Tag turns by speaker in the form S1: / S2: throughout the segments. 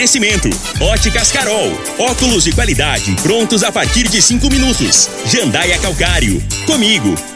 S1: Oferecimento: Óticas Carol. Óculos de qualidade prontos a partir de cinco minutos. Jandaia Calcário. Comigo.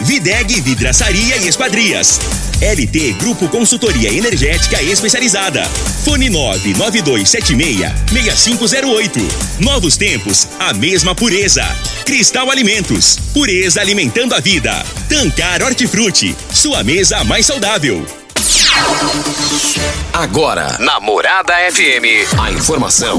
S1: Videg Vidraçaria e Esquadrias. LT Grupo Consultoria Energética Especializada. Fone 99276-6508. Novos tempos, a mesma pureza. Cristal Alimentos. Pureza alimentando a vida. Tancar Hortifruti. Sua mesa mais saudável.
S2: Agora, Namorada FM, a informação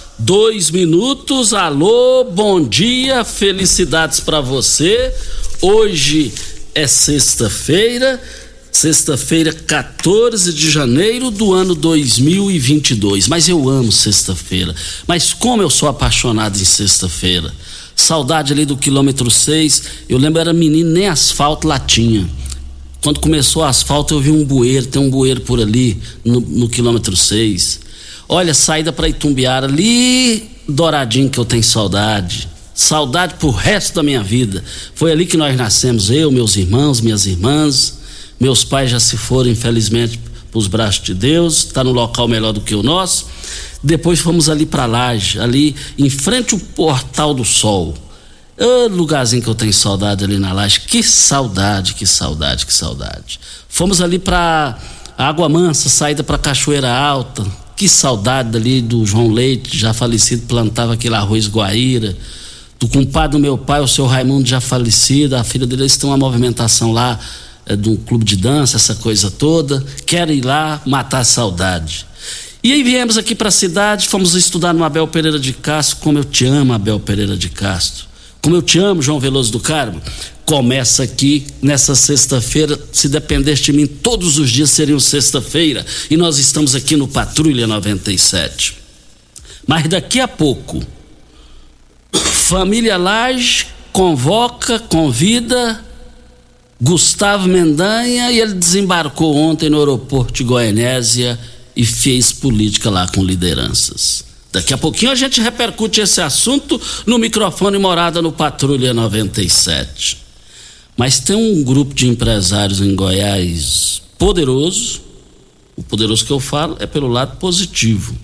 S3: dois minutos. Alô, bom dia, felicidades para você. Hoje é sexta-feira, sexta-feira, 14 de janeiro do ano 2022. Mas eu amo sexta-feira. Mas como eu sou apaixonado em sexta-feira. Saudade ali do quilômetro 6. Eu lembro, era menino, nem asfalto lá tinha. Quando começou o asfalto, eu vi um bueiro, tem um bueiro por ali, no, no quilômetro 6. Olha, saída para Itumbiara, ali douradinho que eu tenho saudade. Saudade pro resto da minha vida. Foi ali que nós nascemos, eu, meus irmãos, minhas irmãs. Meus pais já se foram, infelizmente, pros braços de Deus. Está no local melhor do que o nosso. Depois fomos ali para Laje, ali em frente ao Portal do Sol. Lugarzinho que eu tenho saudade ali na Laje. Que saudade, que saudade, que saudade. Fomos ali para Água Mansa, saída para Cachoeira Alta, que saudade ali do João Leite, já falecido, plantava aquele arroz guaíra. Do compadre do meu pai, o seu Raimundo, já falecido, a filha dele, eles têm uma movimentação lá é, de um clube de dança, essa coisa toda. Quero ir lá matar a saudade. E aí viemos aqui para a cidade, fomos estudar no Abel Pereira de Castro. Como eu te amo, Abel Pereira de Castro. Como eu te amo, João Veloso do Carmo começa aqui nessa sexta-feira. Se dependesse de mim, todos os dias seriam sexta-feira. E nós estamos aqui no Patrulha 97. Mas daqui a pouco, Família Laje convoca, convida Gustavo Mendanha e ele desembarcou ontem no aeroporto de Goianésia e fez política lá com lideranças. Daqui a pouquinho a gente repercute esse assunto no microfone Morada no Patrulha 97. Mas tem um grupo de empresários em Goiás poderoso. O poderoso que eu falo é pelo lado positivo.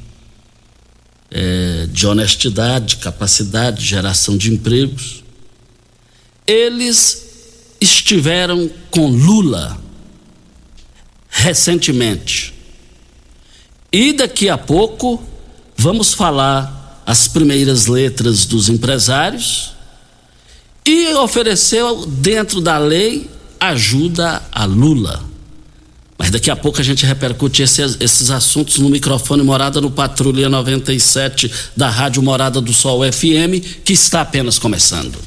S3: É, de honestidade, capacidade, geração de empregos. Eles estiveram com Lula recentemente. E daqui a pouco vamos falar as primeiras letras dos empresários e ofereceu, dentro da lei, ajuda a Lula. Mas daqui a pouco a gente repercute esses, esses assuntos no microfone Morada no Patrulha 97 da Rádio Morada do Sol FM, que está apenas começando.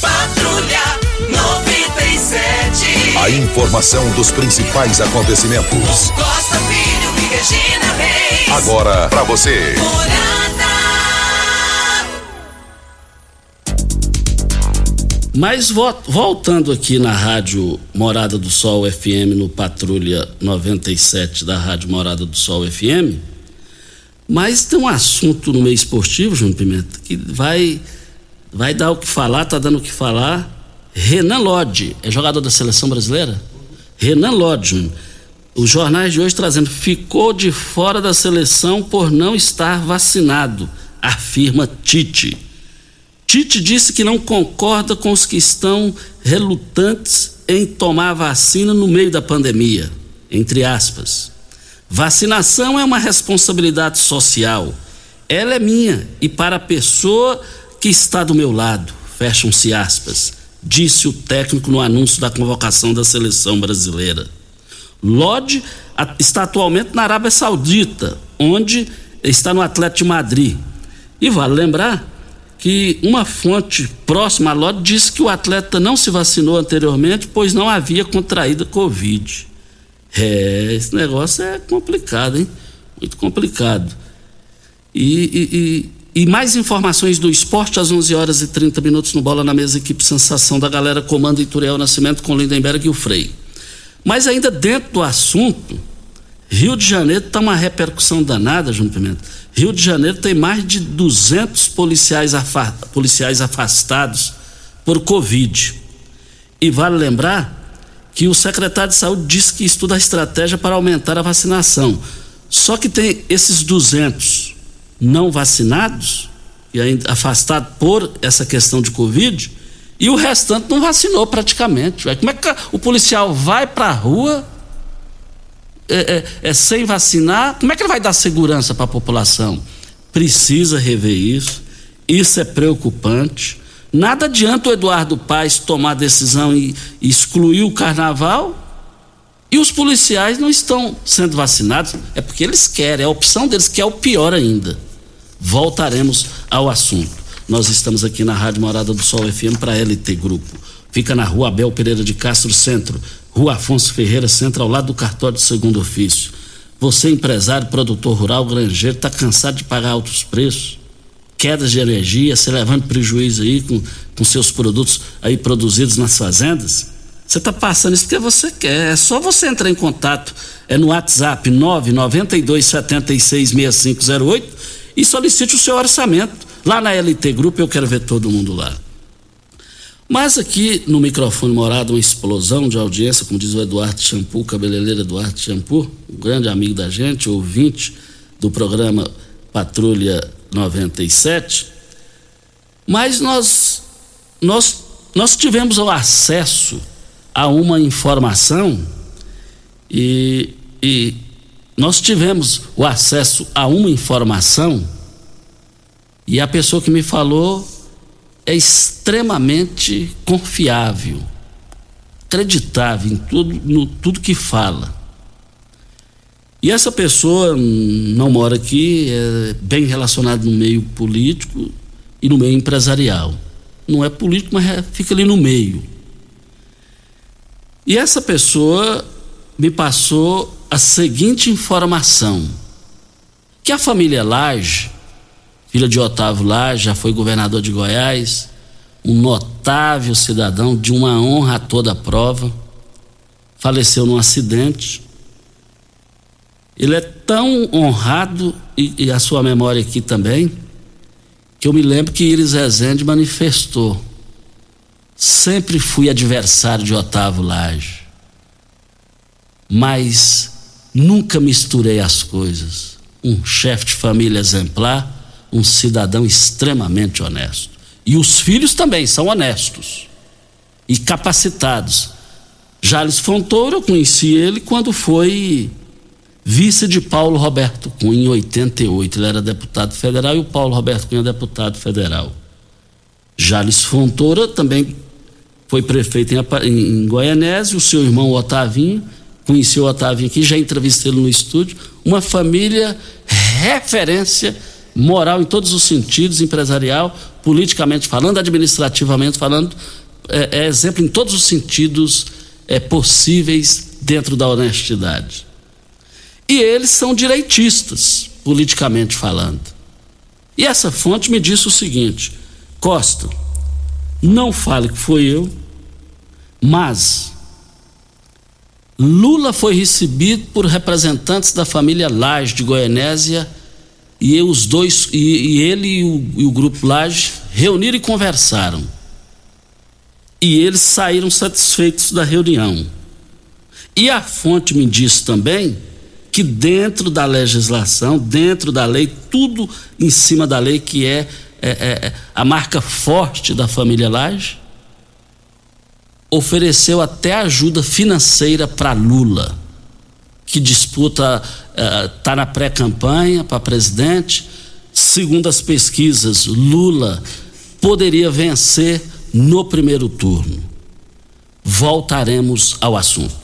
S4: Patrulha 97.
S2: A informação dos principais acontecimentos.
S4: Costa Filho e Regina Reis.
S2: Agora para você.
S4: Morada.
S3: Mas vo- voltando aqui na Rádio Morada do Sol FM, no Patrulha 97 da Rádio Morada do Sol FM, mas tem um assunto no meio esportivo, João Pimenta, que vai, vai dar o que falar, tá dando o que falar. Renan Lodge, é jogador da seleção brasileira? Renan Lodge. Os jornais de hoje trazendo, ficou de fora da seleção por não estar vacinado, afirma Tite. Tite disse que não concorda com os que estão relutantes em tomar a vacina no meio da pandemia. Entre aspas. Vacinação é uma responsabilidade social. Ela é minha e para a pessoa que está do meu lado. Fecham-se aspas. Disse o técnico no anúncio da convocação da seleção brasileira. Lodge está atualmente na Arábia Saudita, onde está no Atlético de Madrid. E vale lembrar que uma fonte próxima a Lodge disse que o atleta não se vacinou anteriormente, pois não havia contraído Covid. É, esse negócio é complicado, hein? Muito complicado. E, e, e, e, mais informações do esporte às 11 horas e 30 minutos no Bola na Mesa, equipe Sensação da galera, comando Ituriel Nascimento com Lindenberg e o Frei. Mas ainda dentro do assunto, Rio de Janeiro está uma repercussão danada, João Pimenta. Rio de Janeiro tem mais de 200 policiais, afa policiais afastados por Covid. E vale lembrar que o secretário de saúde disse que estuda a estratégia para aumentar a vacinação. Só que tem esses 200 não vacinados e ainda afastados por essa questão de Covid e o restante não vacinou praticamente. Como é que o policial vai para a rua é, é, é, sem vacinar? Como é que ele vai dar segurança para a população? Precisa rever isso. Isso é preocupante. Nada adianta o Eduardo Paes tomar decisão e excluir o carnaval e os policiais não estão sendo vacinados. É porque eles querem, é a opção deles, que é o pior ainda. Voltaremos ao assunto. Nós estamos aqui na Rádio Morada do Sol FM para LT Grupo. Fica na rua Abel Pereira de Castro Centro, rua Afonso Ferreira Centro, ao lado do cartório de segundo ofício. Você, empresário, produtor rural, granjeiro, está cansado de pagar altos preços? quedas de energia, você levando prejuízo aí com, com seus produtos aí produzidos nas fazendas, você está passando isso porque você quer. É só você entrar em contato é no WhatsApp 992766508 e solicite o seu orçamento. Lá na LT Grupo eu quero ver todo mundo lá. Mas aqui no microfone morado, uma explosão de audiência, como diz o Eduardo Shampoo, cabeleireiro Eduardo Shampoo, um grande amigo da gente, ouvinte do programa Patrulha 97, mas nós, nós, nós tivemos o acesso a uma informação e, e nós tivemos o acesso a uma informação e a pessoa que me falou é extremamente confiável, acreditável em tudo, no, tudo que fala. E essa pessoa não mora aqui, é bem relacionado no meio político e no meio empresarial. Não é político, mas é, fica ali no meio. E essa pessoa me passou a seguinte informação: que a família Lage, filha de Otávio Lage, já foi governador de Goiás, um notável cidadão de uma honra a toda prova, faleceu num acidente ele é tão honrado, e, e, a sua memória aqui também, que eu me lembro que Iris Rezende manifestou. Sempre fui adversário de Otávio Lage, mas nunca misturei as coisas. Um chefe de família exemplar, um cidadão extremamente honesto. E os filhos também são honestos e capacitados. Jales Fontoura, eu conheci ele quando foi vice de Paulo Roberto Cunha em 88. Ele era deputado federal e o Paulo Roberto Cunha deputado federal. Jales Fontoura também foi prefeito em, em Goianese, o seu irmão Otavinho, conheceu o Otavinho aqui, já entrevistei ele no estúdio. Uma família referência moral em todos os sentidos, empresarial, politicamente falando, administrativamente falando, é, é exemplo em todos os sentidos é, possíveis dentro da honestidade. E eles são direitistas, politicamente falando. E essa fonte me disse o seguinte: Costa, não fale que foi eu, mas Lula foi recebido por representantes da família Laje de Goianésia e os dois e, e ele e o, e o grupo Laje reuniram e conversaram. E eles saíram satisfeitos da reunião. E a fonte me disse também que dentro da legislação, dentro da lei, tudo em cima da lei que é, é, é, a marca forte da família Laje, ofereceu até ajuda financeira para Lula, que disputa, está uh, na pré-campanha para presidente. Segundo as pesquisas, Lula poderia vencer no primeiro turno. Voltaremos ao assunto.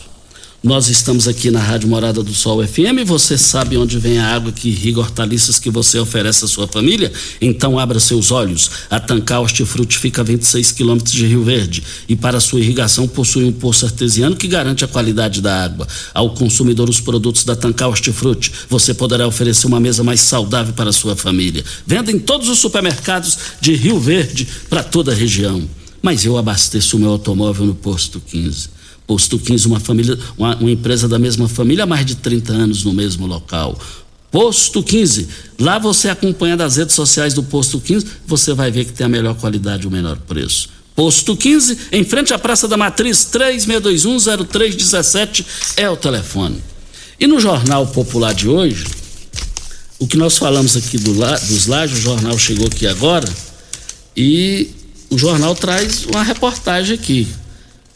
S3: Nós estamos aqui na Rádio Morada do Sol FM. Você sabe onde vem a água que irriga hortaliças que você oferece à sua família? Então abra seus olhos. A Tancar Hortifruti fica a 26 quilômetros de Rio Verde e para sua irrigação possui um poço artesiano que garante a qualidade da água. Ao consumidor os produtos da Tancar Hortifruti, você poderá oferecer uma mesa mais saudável para a sua família. Venda em todos os supermercados de Rio Verde para toda a região. Mas eu abasteço o meu automóvel no posto 15 Posto 15, uma família, uma, uma empresa da mesma família há mais de 30 anos no mesmo local. Posto 15. Lá você acompanha das redes sociais do Posto 15, você vai ver que tem a melhor qualidade e o menor preço. Posto 15, em frente à Praça da Matriz, 36210317 é o telefone. E no Jornal Popular de hoje, o que nós falamos aqui do, dos lajes, o jornal chegou aqui agora, e o jornal traz uma reportagem aqui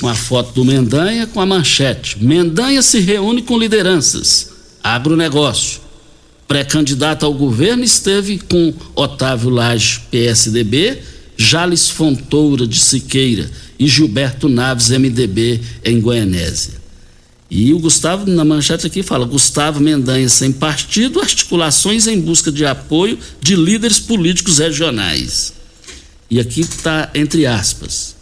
S3: com a foto do Mendanha com a manchete. Mendanha se reúne com lideranças. Agronegócio. Pré-candidato ao governo esteve com Otávio Lage, PSDB, Jales Fontoura de Siqueira e Gilberto Naves, MDB, em Goianésia. E o Gustavo, na manchete aqui, fala: Gustavo Mendanha sem partido, articulações em busca de apoio de líderes políticos regionais. E aqui está entre aspas.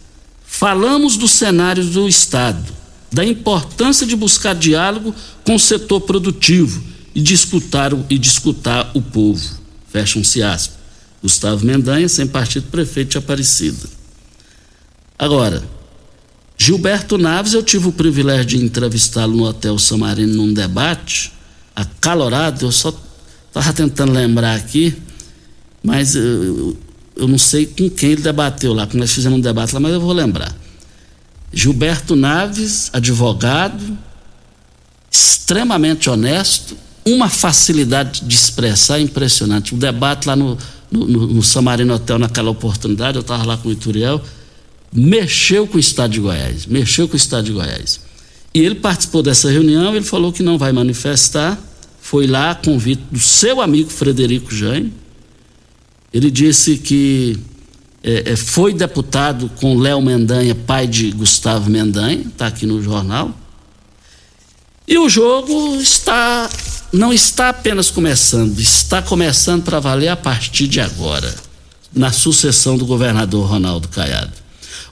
S3: Falamos do cenário do Estado, da importância de buscar diálogo com o setor produtivo e de escutar, e de escutar o povo. Fecham-se aspas. Gustavo Mendanha, sem partido prefeito de Aparecida. Agora, Gilberto Naves, eu tive o privilégio de entrevistá-lo no Hotel Samarino num debate acalorado, eu só estava tentando lembrar aqui, mas eu, eu não sei com quem ele debateu lá, porque nós fizemos um debate lá, mas eu vou lembrar. Gilberto Naves, advogado, extremamente honesto, uma facilidade de expressar impressionante. O debate lá no, no, no Samarino Hotel, naquela oportunidade, eu estava lá com o Ituriel, mexeu com o Estado de Goiás, mexeu com o Estado de Goiás. E ele participou dessa reunião, ele falou que não vai manifestar, foi lá a convite do seu amigo Frederico Jaime, ele disse que é, é, foi deputado com Léo Mendanha, pai de Gustavo Mendanha, está aqui no jornal. E o jogo está não está apenas começando, está começando para valer a partir de agora, na sucessão do governador Ronaldo Caiado.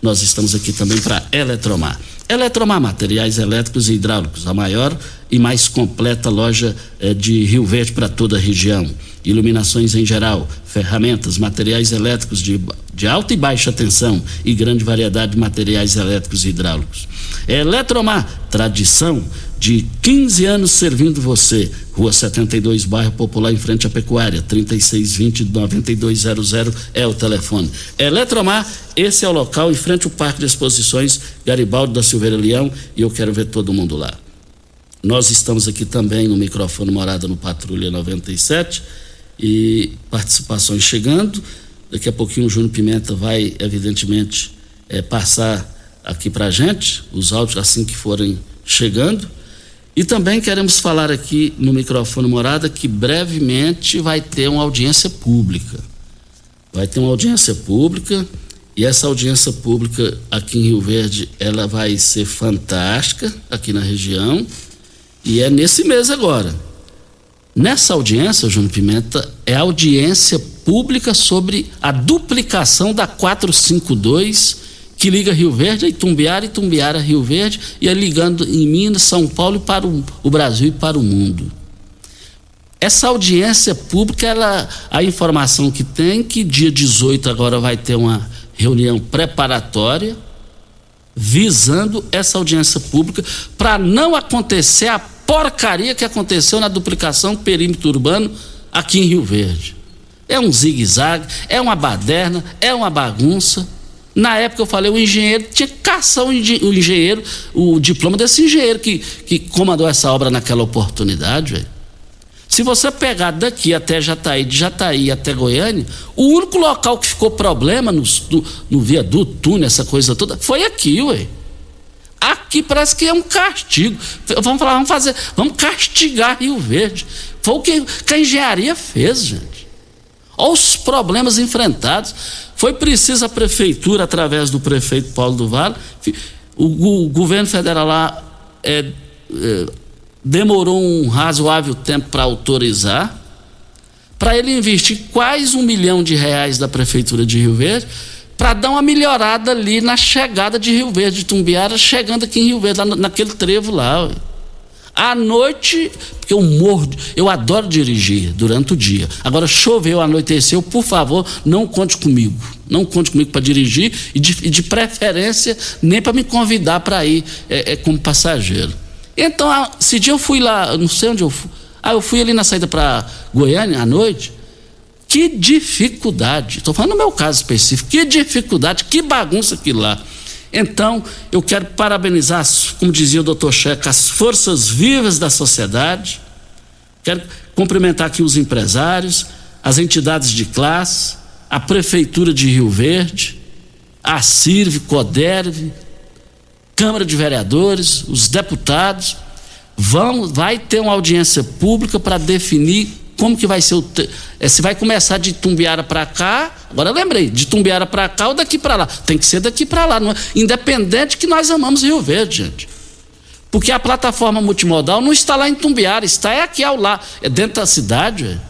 S3: Nós estamos aqui também para Eletromar. Eletromar Materiais Elétricos e Hidráulicos, a maior e mais completa loja eh, de Rio Verde para toda a região. Iluminações em geral, ferramentas, materiais elétricos de, de alta e baixa tensão e grande variedade de materiais elétricos e hidráulicos. Eletromar, tradição de 15 anos servindo você. Rua 72, bairro Popular, em frente à Pecuária, 3620-9200 é o telefone. Eletromar, esse é o local, em frente ao Parque de Exposições Garibaldi da Silveira Leão, e eu quero ver todo mundo lá. Nós estamos aqui também no microfone Morada no Patrulha 97 e participações chegando. Daqui a pouquinho o Júnior Pimenta vai, evidentemente, é, passar aqui para gente os áudios assim que forem chegando. E também queremos falar aqui no microfone Morada que brevemente vai ter uma audiência pública. Vai ter uma audiência pública e essa audiência pública aqui em Rio Verde, ela vai ser fantástica aqui na região e é nesse mês agora. Nessa audiência, Júnior Pimenta, é audiência pública sobre a duplicação da 452 que liga Rio Verde a Itumbiara, Itumbiara a Rio Verde, e é ligando em Minas, São Paulo e para o, o Brasil e para o mundo. Essa audiência pública, ela, a informação que tem, que dia 18 agora vai ter uma reunião preparatória, visando essa audiência pública para não acontecer a porcaria que aconteceu na duplicação do perímetro urbano aqui em Rio Verde. É um zigue-zague, é uma baderna, é uma bagunça. Na época eu falei, o engenheiro tinha que caçar o engenheiro, o diploma desse engenheiro que, que comandou essa obra naquela oportunidade, velho. Se você pegar daqui até Jataí, de Jataí até Goiânia, o único local que ficou problema no, no, no viaduto, túnel, essa coisa toda, foi aqui, ué. Aqui parece que é um castigo. Vamos falar, vamos fazer, vamos castigar Rio Verde. Foi o que, que a engenharia fez, gente. Olha os problemas enfrentados. Foi preciso a prefeitura, através do prefeito Paulo do Vale, o, o governo federal lá é, é, demorou um razoável tempo para autorizar, para ele investir quase um milhão de reais da Prefeitura de Rio Verde, para dar uma melhorada ali na chegada de Rio Verde, de Tumbiara, chegando aqui em Rio Verde, lá naquele trevo lá. À noite, porque eu morro, eu adoro dirigir durante o dia. Agora, choveu, anoiteceu, por favor, não conte comigo. Não conte comigo para dirigir e de, e de, preferência nem para me convidar para ir é, é, como passageiro. Então, esse dia eu fui lá, não sei onde eu fui. Ah, eu fui ali na saída para Goiânia à noite. Que dificuldade. Estou falando no meu caso específico. Que dificuldade, que bagunça aquilo lá. Então, eu quero parabenizar, como dizia o doutor Checa, as forças vivas da sociedade. Quero cumprimentar aqui os empresários, as entidades de classe, a Prefeitura de Rio Verde, a CIRV, CODERV, Câmara de Vereadores, os deputados, vão, vai ter uma audiência pública para definir como que vai ser o é, se vai começar de Tumbiara para cá. Agora lembrei, de Tumbiara para cá ou daqui para lá. Tem que ser daqui para lá, é, independente que nós amamos Rio Verde, gente. Porque a plataforma multimodal não está lá em Tumbiara, está aqui ao lado, é dentro da cidade.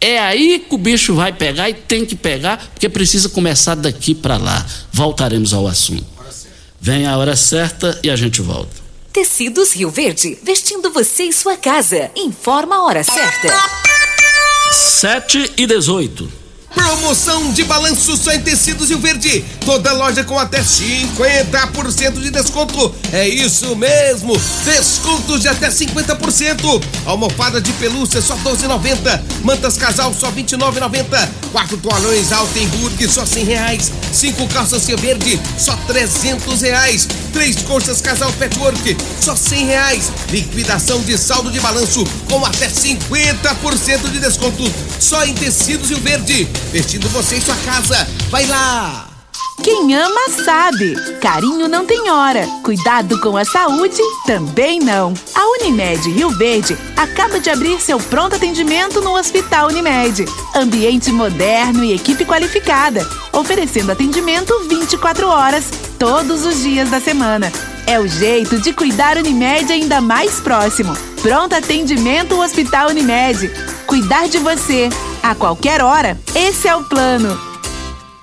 S3: É aí que o bicho vai pegar e tem que pegar, porque precisa começar daqui para lá. Voltaremos ao assunto. Vem a hora certa e a gente volta.
S5: Tecidos Rio Verde, vestindo você e sua casa. Informa a hora certa.
S3: 7 e 18.
S6: Promoção de balanço só em tecidos e o verde. Toda loja com até 50% de desconto. É isso mesmo. Descontos de até 50%. Almofada de pelúcia só 12,90. Mantas casal só 29,90. Quatro toalhões Altenburg só 100 reais. Cinco calças Rio Verde só 300 reais. Três colchas casal Petwork só 100 reais. Liquidação de saldo de balanço com até 50% de desconto. Só em tecidos e o verde vestindo você em sua casa. Vai lá!
S7: Quem ama sabe. Carinho não tem hora. Cuidado com a saúde também não. A Unimed Rio Verde acaba de abrir seu pronto atendimento no Hospital Unimed. Ambiente moderno e equipe qualificada, oferecendo atendimento 24 horas, todos os dias da semana. É o jeito de cuidar Unimed ainda mais próximo. Pronto atendimento Hospital Unimed. Cuidar de você a qualquer hora. Esse é o plano.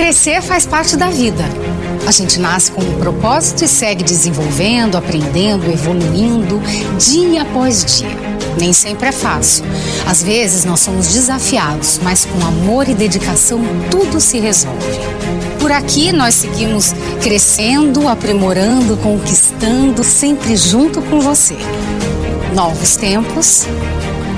S8: Crescer faz parte da vida. A gente nasce com um propósito e segue desenvolvendo, aprendendo, evoluindo, dia após dia. Nem sempre é fácil. Às vezes nós somos desafiados, mas com amor e dedicação tudo se resolve. Por aqui nós seguimos crescendo, aprimorando, conquistando, sempre junto com você. Novos tempos,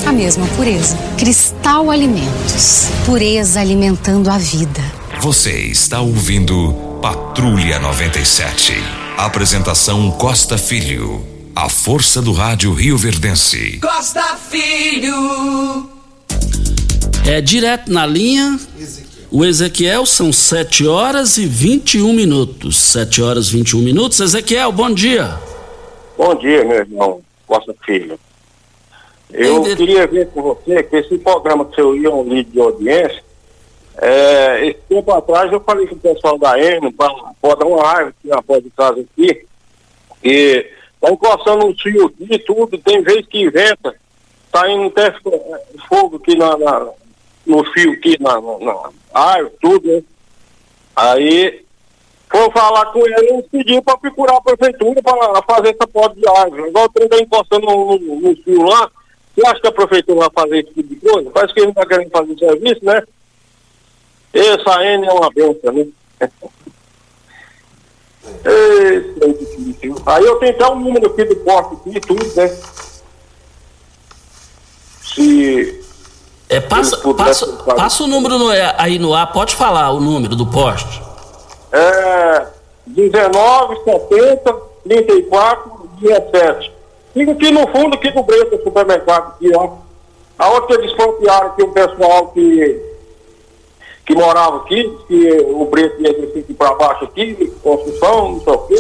S8: a mesma pureza. Cristal Alimentos. Pureza alimentando a vida.
S2: Você está ouvindo Patrulha 97. Apresentação Costa Filho. A força do rádio Rio Verdense.
S4: Costa Filho.
S3: É direto na linha. O Ezequiel são 7 horas e 21 minutos. 7 horas e 21 minutos. Ezequiel, bom dia.
S9: Bom dia, meu irmão Costa Filho. Eu queria ver com você que esse programa que você ia um líder de audiência, é, esse tempo atrás eu falei com o pessoal da ENO para dar uma raiva aqui na porta de casa aqui, que tá encostando um fio aqui e tudo, tem vez que inventa, tá indo até fo- fogo aqui na, na- no fio aqui, na, na, na árvore, tudo, né? Aí foi falar com ele, eles pediram para procurar a prefeitura para fazer essa porta de árvore. Igual o trem tá encostando no, no, no fio lá, você acha que a prefeitura vai fazer esse tipo de coisa? Parece que eles não estão querendo fazer serviço, né? Essa N é uma benção, né? É. Aí eu tenho até um número aqui do poste aqui e tudo, né? Se
S3: É, passa, passa, passa o número no- aí no ar, pode falar o número do poste.
S9: é 19, 70, 34, 17. Fica aqui no fundo aqui do Breta Supermercado, aqui, ó. Aonde que eles confiaram aqui o pessoal que, que morava aqui, que o Breta ia aqui para baixo aqui, construção, não sei o quê.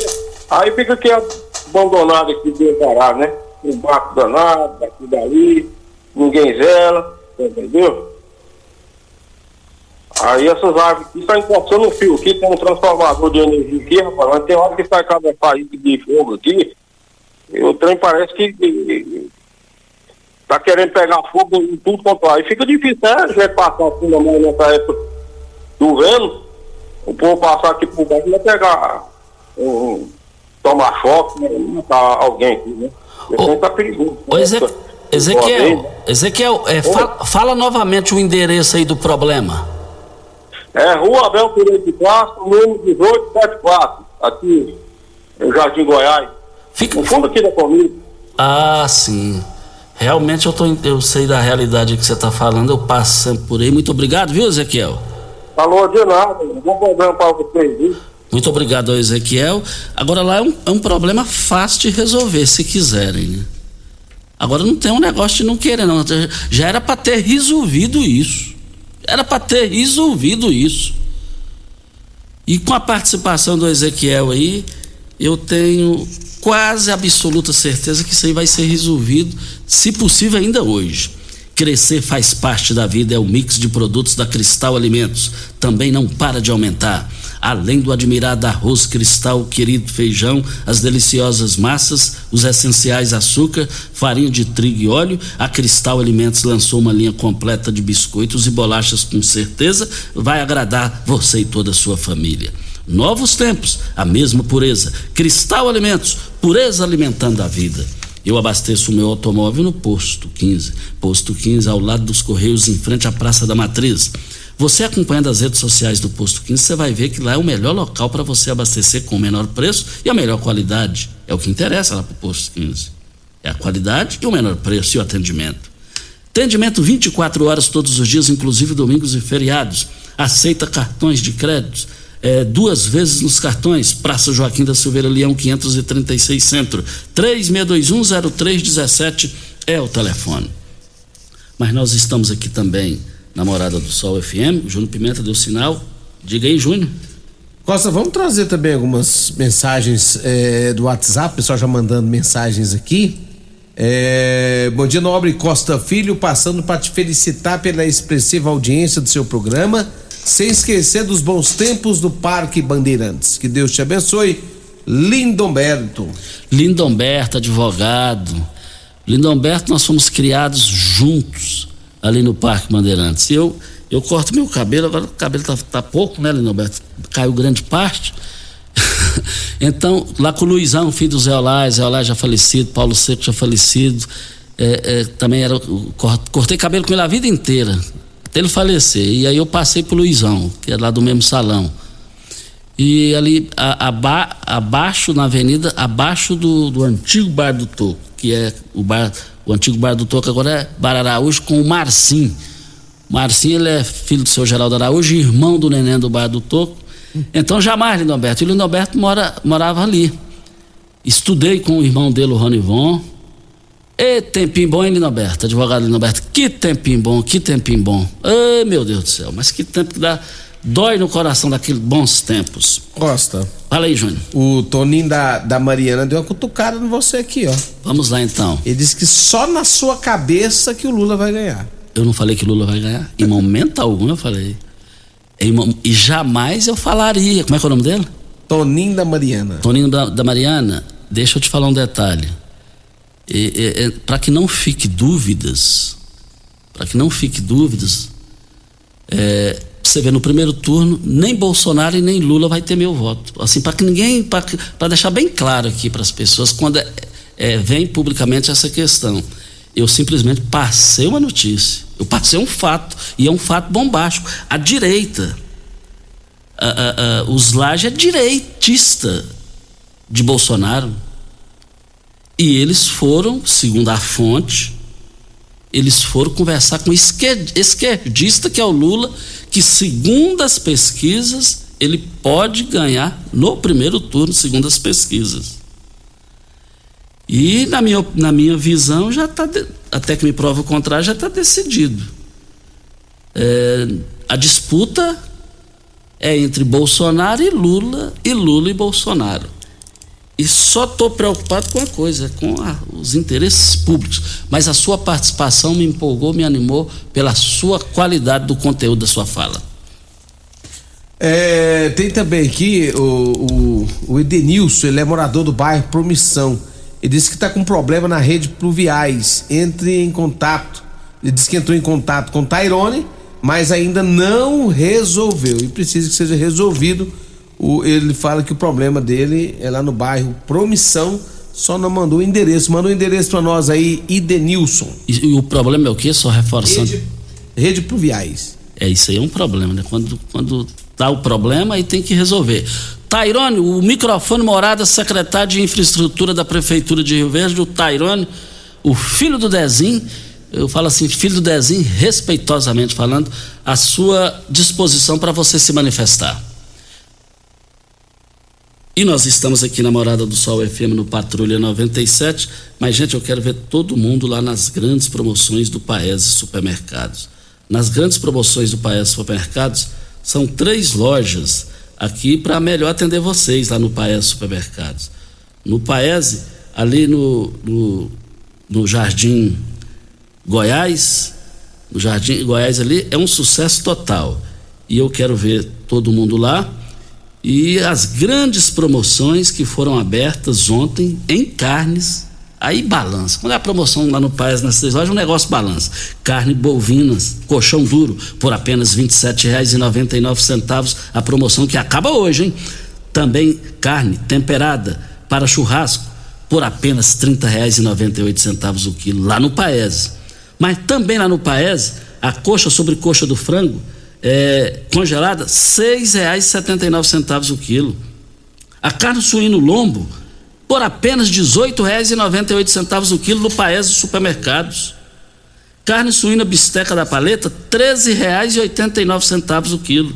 S9: Aí fica aqui abandonado aqui dentro da área, né? Um barco danado, daqui dali, ninguém zela, entendeu? Aí essas árvores aqui estão encostando no fio aqui, tem um transformador de energia aqui, rapaz, mas tem hora que sai cada país de fogo aqui, e o trem parece que, tá querendo pegar fogo em tudo quanto é. Aí fica difícil, né? A gente passar assim na nessa época do vento, o povo passar aqui por baixo vai pegar um, tomar choque, né? matar alguém aqui, né? Trem tá perigoso.
S3: Ô, Eze-
S9: Essa-
S3: Ezequiel, Ezequiel, é, fa- fala novamente o endereço aí do problema.
S9: É Rua Abel Pereira de Castro, número 1874, aqui em Jardim Goiás.
S3: Fica...
S9: No fundo aqui da comida.
S3: Ah, sim. Realmente eu, tô, eu sei da realidade que você está falando, eu sempre por aí. Muito obrigado, viu, Ezequiel?
S9: Falou de nada, bom programa para vocês, viu?
S3: Muito obrigado ao Ezequiel. Agora lá é um, é um problema fácil de resolver, se quiserem. né? Agora não tem um negócio de não querer, não. Já era para ter resolvido isso. Era para ter resolvido isso. E com a participação do Ezequiel aí, eu tenho quase absoluta certeza que isso aí vai ser resolvido, se possível, ainda hoje. Crescer faz parte da vida, é o mix de produtos da Cristal Alimentos. Também não para de aumentar. Além do admirado arroz cristal, querido feijão, as deliciosas massas, os essenciais açúcar, farinha de trigo e óleo, a Cristal Alimentos lançou uma linha completa de biscoitos e bolachas com certeza vai agradar você e toda a sua família. Novos tempos, a mesma pureza. Cristal Alimentos, pureza alimentando a vida. Eu abasteço o meu automóvel no Posto 15. Posto 15, ao lado dos Correios, em frente à Praça da Matriz. Você acompanhando as redes sociais do Posto 15, você vai ver que lá é o melhor local para você abastecer com o menor preço e a melhor qualidade. É o que interessa lá para o Posto 15. É a qualidade e o menor preço e o atendimento. Atendimento 24 horas todos os dias, inclusive domingos e feriados. Aceita cartões de crédito. É, duas vezes nos cartões. Praça Joaquim da Silveira Leão, 536 Centro. 36210317 é o telefone. Mas nós estamos aqui também na Morada do Sol FM. Júnior Pimenta deu sinal. Diga aí, Júnior.
S6: Costa, vamos trazer também algumas mensagens eh, do WhatsApp, o pessoal já mandando mensagens aqui. Eh, bom dia, nobre Costa Filho, passando para te felicitar pela expressiva audiência do seu programa, sem esquecer dos bons tempos do Parque Bandeirantes. Que Deus te abençoe. Lindomberto.
S3: Lindomberto, advogado. Lindomberto, nós fomos criados juntos ali no Parque Bandeirantes. Eu, eu corto meu cabelo, agora o cabelo tá, tá pouco, né, Lindomberto? Caiu grande parte. então, lá com o Luizão, filho do Zé Olá, Zé Olá já falecido, Paulo Seco já falecido. É, é, também era. Cortei cabelo com ele a vida inteira, até ele falecer. E aí eu passei pro Luizão, que é lá do mesmo salão. E ali a, aba, abaixo na avenida, abaixo do, do antigo bar do Toco, que é o bar O antigo bar do Toco agora é Bar Araújo com o Marcinho. Marcinho, ele é filho do seu Geraldo Araújo, irmão do neném do bar do Toco. Então, jamais, Lindomberto. E o Lindomberto mora, morava ali. Estudei com o irmão dele, o Ronivon. E tempinho bom, hein, Linoberto? Advogado Linoberto. Que tempinho bom, que tempinho bom. Ai, meu Deus do céu. Mas que tempo que dá. Dói no coração daqueles bons tempos.
S6: Costa.
S3: Fala aí, Júnior.
S6: O Toninho da, da Mariana deu uma cutucada em você aqui, ó.
S3: Vamos lá, então.
S6: Ele disse que só na sua cabeça que o Lula vai ganhar.
S3: Eu não falei que o Lula vai ganhar. Em momento algum eu falei. Em, e jamais eu falaria. Como é que é o nome dele?
S6: Toninho da Mariana.
S3: Toninho da, da Mariana, deixa eu te falar um detalhe. É, é, para que não fique dúvidas, para que não fique dúvidas, é, você vê no primeiro turno, nem Bolsonaro e nem Lula vai ter meu voto. Assim, para que ninguém, para deixar bem claro aqui para as pessoas, quando é, é, vem publicamente essa questão, eu simplesmente passei uma notícia, eu passei um fato, e é um fato bombástico. A direita, a, a, a, os Laje é direitista de Bolsonaro. E eles foram, segundo a fonte, eles foram conversar com esquerdista, que é o Lula, que segundo as pesquisas, ele pode ganhar no primeiro turno, segundo as pesquisas. E na minha, na minha visão, já está, até que me prova o contrário, já está decidido. É, a disputa é entre Bolsonaro e Lula, e Lula e Bolsonaro. E só estou preocupado com a coisa, com a, os interesses públicos. Mas a sua participação me empolgou, me animou pela sua qualidade do conteúdo da sua fala.
S6: É, tem também aqui o, o, o, Edenilson, ele é morador do bairro Promissão. Ele disse que está com problema na rede pluviais. Entre em contato. Ele disse que entrou em contato com Tairone, mas ainda não resolveu. E precisa que seja resolvido o, ele fala que o problema dele é lá no bairro Promissão, só não mandou o endereço. Mandou o endereço para nós aí, Idenilson.
S3: E, e, o problema é o quê? Só reforçando.
S6: Rede, rede pluviais.
S3: É, isso aí é um problema, né? Quando, quando tá o problema, aí tem que resolver. Tairone, o microfone morada, secretário de infraestrutura da Prefeitura de Rio Verde, o Tairone, o filho do Dezim, eu falo assim, filho do Dezim, respeitosamente falando, à sua disposição para você se manifestar. E nós estamos aqui na Morada do Sol FM no Patrulha 97. Mas, gente, eu quero ver todo mundo lá nas grandes promoções do Paese Supermercados. Nas grandes promoções do Paese Supermercados, são três lojas aqui para melhor atender vocês lá no Paese Supermercados. No Paese, ali no, no, no Jardim Goiás, no Jardim Goiás ali, é um sucesso total. E eu quero ver todo mundo lá e as grandes promoções que foram abertas ontem em carnes, aí balança. Quando é a promoção lá no País, nas três lojas, o negócio balança. Carne bovinas, colchão duro, por apenas R$ 27,99, a promoção que acaba hoje, hein? Também carne temperada para churrasco, por apenas R$ 30,98 o quilo, lá no Paese. Mas também lá no Paese, a coxa sobre coxa do frango, é, congelada, R$ 6,79 o quilo. A carne suíno lombo, por apenas R$ 18,98 o quilo no Paese Supermercados. Carne suína bisteca da paleta, R$ 13,89 o quilo.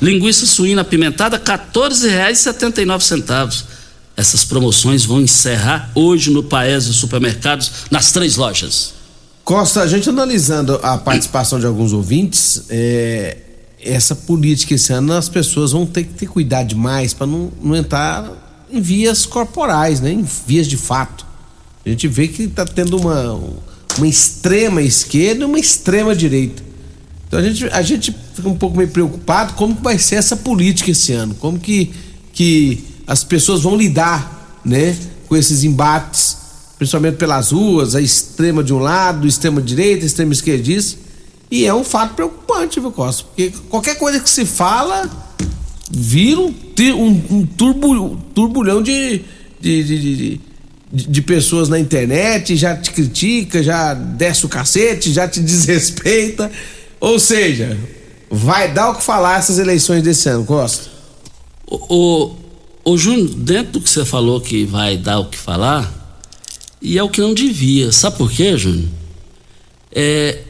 S3: Linguiça suína apimentada, R$ 14,79. Essas promoções vão encerrar hoje no Paese Supermercados, nas três lojas.
S6: Costa, a gente analisando a participação de alguns ouvintes, é, essa política esse ano as pessoas vão ter que ter cuidado demais para não, não entrar em vias corporais, né? em vias de fato. A gente vê que está tendo uma, uma extrema esquerda e uma extrema direita. Então a gente, a gente fica um pouco meio preocupado como vai ser essa política esse ano, como que, que as pessoas vão lidar né, com esses embates principalmente pelas ruas, a extrema de um lado, extrema direita, extrema esquerdista. E é um fato preocupante, viu, Costa? Porque qualquer coisa que se fala vira um, um, um turbu, turbulhão de, de, de, de, de pessoas na internet, já te critica, já desce o cacete, já te desrespeita. Ou seja, vai dar o que falar essas eleições desse ano, Costa?
S3: O, o, o Júnior, dentro do que você falou que vai dar o que falar, E é o que não devia. Sabe por quê, Júnior? É,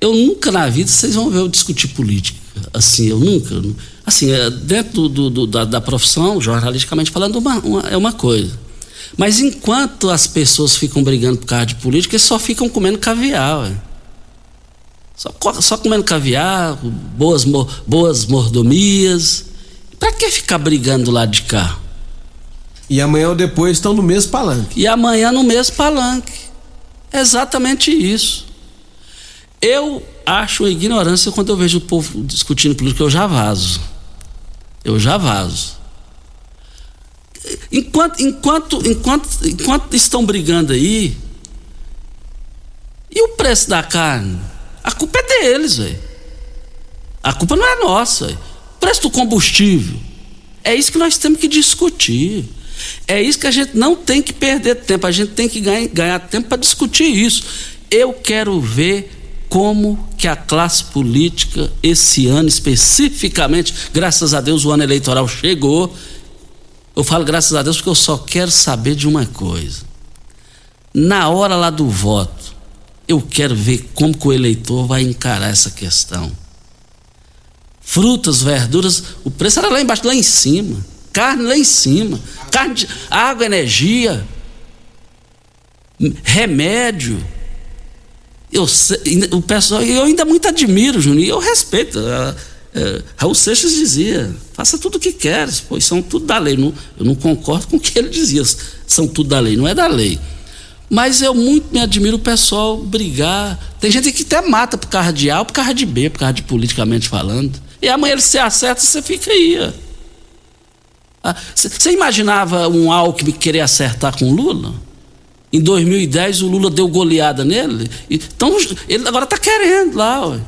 S3: eu nunca na vida, vocês vão ver eu discutir política. Assim, eu nunca. Assim, é, dentro do, do, da, da, profissão, jornalisticamente falando, uma, uma, é uma coisa. Mas enquanto as pessoas ficam brigando por causa de política, eles só ficam comendo caviar. Só, só comendo caviar, boas, boas mordomias. Para que ficar brigando lá de cá?
S6: E amanhã ou depois estão no mesmo palanque.
S3: E amanhã no mesmo palanque. Exatamente isso. Eu acho ignorância quando eu vejo o povo discutindo política, eu já vazo. Eu já vazo. Enquanto, enquanto, enquanto, enquanto estão brigando aí, e o preço da carne? A culpa é deles, velho. A culpa não é nossa. Véio. O preço do combustível. É isso que nós temos que discutir. É isso que a gente não tem que perder tempo. A gente tem que ganhar, tempo para discutir isso. Eu quero ver como que a classe política esse ano especificamente, graças a Deus o ano eleitoral chegou. Eu falo graças a Deus porque eu só quero saber de uma coisa. Na hora lá do voto, eu quero ver como que o eleitor vai encarar essa questão. Frutas, verduras, o preço era lá embaixo, lá em cima. Carne lá em cima. Carne, de, água, energia, remédio eu, o pessoal, eu ainda muito admiro, Juninho, eu respeito. É, Raul Seixas dizia: faça tudo o que queres, pois são tudo da lei. Não, eu não concordo com o que ele dizia, são tudo da lei, não é da lei. Mas eu muito me admiro o pessoal brigar. Tem gente que até mata por causa de A, por causa de B, por causa de politicamente falando. E amanhã ele se acerta você fica aí. Você ah, imaginava um Alckmin querer acertar com Lula? Em 2010 o Lula deu goleada nele. Então ele agora está querendo lá. Ué.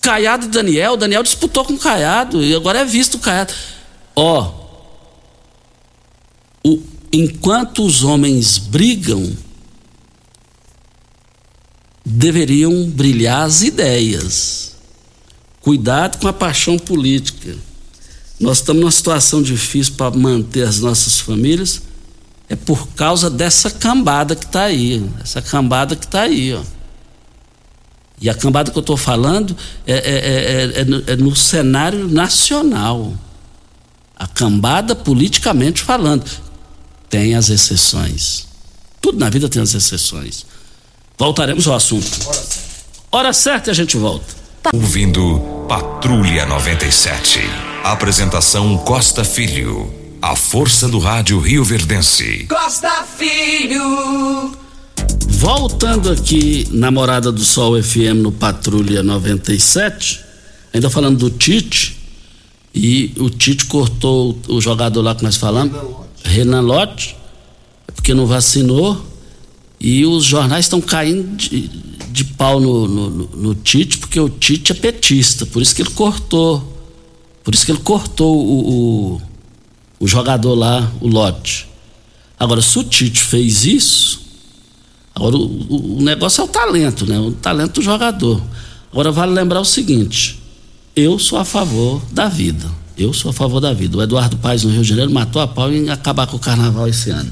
S3: Caiado e Daniel, Daniel disputou com o Caiado e agora é visto o Caiado. Ó, o, enquanto os homens brigam, deveriam brilhar as ideias. Cuidado com a paixão política. Nós estamos numa situação difícil para manter as nossas famílias é por causa dessa cambada que está aí, essa cambada que está aí, ó. E a cambada que eu estou falando é, é, é, é, no, é no cenário nacional. A cambada politicamente falando. Tem as exceções. Tudo na vida tem as exceções. Voltaremos ao assunto. Hora certa e a gente volta.
S2: Ouvindo Patrulha 97. Apresentação Costa Filho. A força do rádio Rio Verdense.
S4: Costa Filho.
S3: Voltando aqui na Morada do Sol FM no Patrulha 97, ainda falando do Tite, e o Tite cortou o jogador lá que nós falamos, Renan Lote, é porque não vacinou, e os jornais estão caindo de, de pau no, no, no, Tite, porque o Tite é petista, por isso que ele cortou, por isso que ele cortou o, o o jogador lá, o lote. Agora, se o Tite fez isso, agora o, o, negócio é o talento, né? O talento do jogador. Agora vale lembrar o seguinte: eu sou a favor da vida. Eu sou a favor da vida. O Eduardo Paes no Rio de Janeiro matou a pau em acabar com o carnaval esse ano.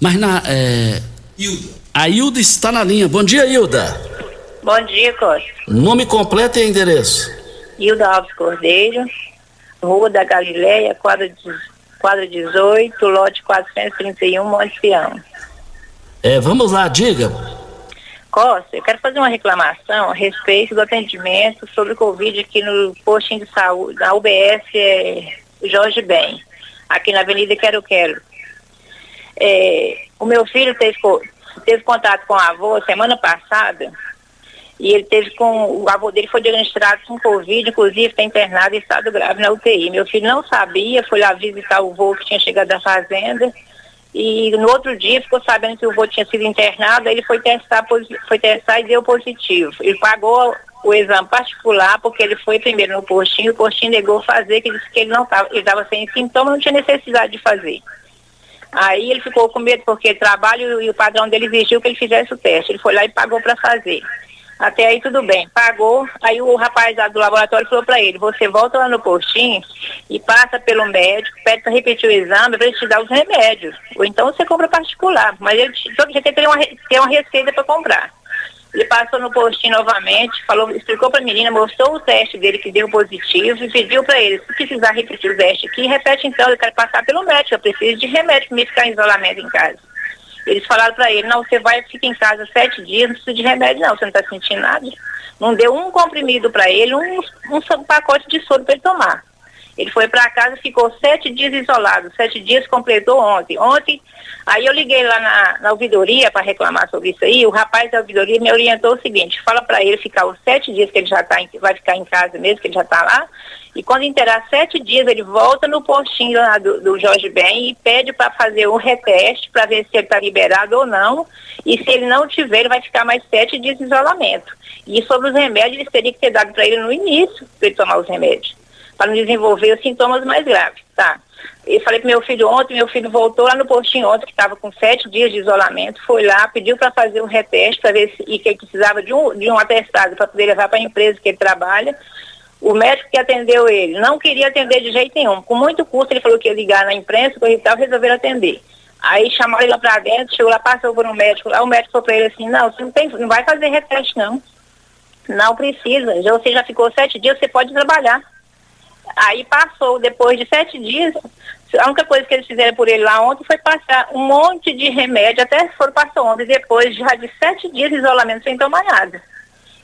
S3: Mas na. É... Hilda. A Hilda está na linha. Bom dia, Hilda.
S10: Bom dia, Costa.
S3: Nome completo e endereço.
S10: Hilda Alves Cordeiro, Rua da Galileia, quadra quadra 18, lote 431, Monte Sião.
S3: É, vamos lá, diga.
S10: Costa, eu quero fazer uma reclamação a respeito do atendimento sobre o Covid aqui no postinho de saúde, na UBS é, Jorge Ben, aqui na Avenida Quero Quero. É, o meu filho teve, teve contato com a avó semana passada e ele teve com, o avô dele foi diagnosticado com Covid, inclusive está internado em estado grave na UTI. Meu filho não sabia, foi lá visitar o vô que tinha chegado da fazenda e no outro dia ficou sabendo que o vô tinha sido internado, ele foi testar, foi testar e deu positivo. Ele pagou o exame particular porque ele foi primeiro no postinho, o postinho negou fazer, que disse que ele não estava, ele estava sem sintomas, não tinha necessidade de fazer. Aí ele ficou com medo porque trabalho e o padrão dele exigiu que ele fizesse o teste. Ele foi lá e pagou para fazer. Até aí tudo bem. Pagou, aí o rapaz lá do laboratório falou para ele, você volta lá no postinho e passa pelo médico, pede para repetir o exame para ele te dar os remédios. Ou então você compra particular, mas ele todo dia tem uma, tem uma receita para comprar. Ele passou no postinho novamente, falou, explicou para a menina, mostrou o teste dele que deu positivo e pediu para ele, se precisar repetir o teste aqui, repete então, eu quero passar pelo médico, eu preciso de remédio para me ficar em isolamento em casa. Eles falaram para ele, não, você vai ficar em casa sete dias, não precisa de remédio não, você não está sentindo nada. Não deu um comprimido para ele, um, um pacote de soro para ele tomar. Ele foi para casa, ficou sete dias isolado. Sete dias completou ontem. Ontem, aí eu liguei lá na, na ouvidoria para reclamar sobre isso aí. O rapaz da ouvidoria me orientou o seguinte: fala para ele ficar os sete dias que ele já tá em, vai ficar em casa mesmo, que ele já está lá. E quando interar sete dias, ele volta no postinho lá do, do Jorge Ben e pede para fazer um reteste para ver se ele está liberado ou não. E se ele não tiver, ele vai ficar mais sete dias de isolamento. E sobre os remédios, eles teriam que ter dado para ele no início para ele tomar os remédios para não desenvolver os sintomas mais graves, tá? Eu falei para meu filho ontem, meu filho voltou lá no postinho ontem, que estava com sete dias de isolamento, foi lá, pediu para fazer um reteste para ver se e que ele precisava de um, de um atestado para poder levar para a empresa que ele trabalha. O médico que atendeu ele não queria atender de jeito nenhum. Com muito custo, ele falou que ia ligar na imprensa, que tal, resolveram atender. Aí chamaram ele lá para dentro, chegou lá, passou por um médico lá, o médico falou para ele assim, não, você não, tem, não vai fazer reteste não. Não precisa, já, você já ficou sete dias, você pode trabalhar. Aí passou, depois de sete dias, a única coisa que eles fizeram por ele lá ontem foi passar um monte de remédio, até foram passar ontem, depois já de sete dias de isolamento sem tomar nada.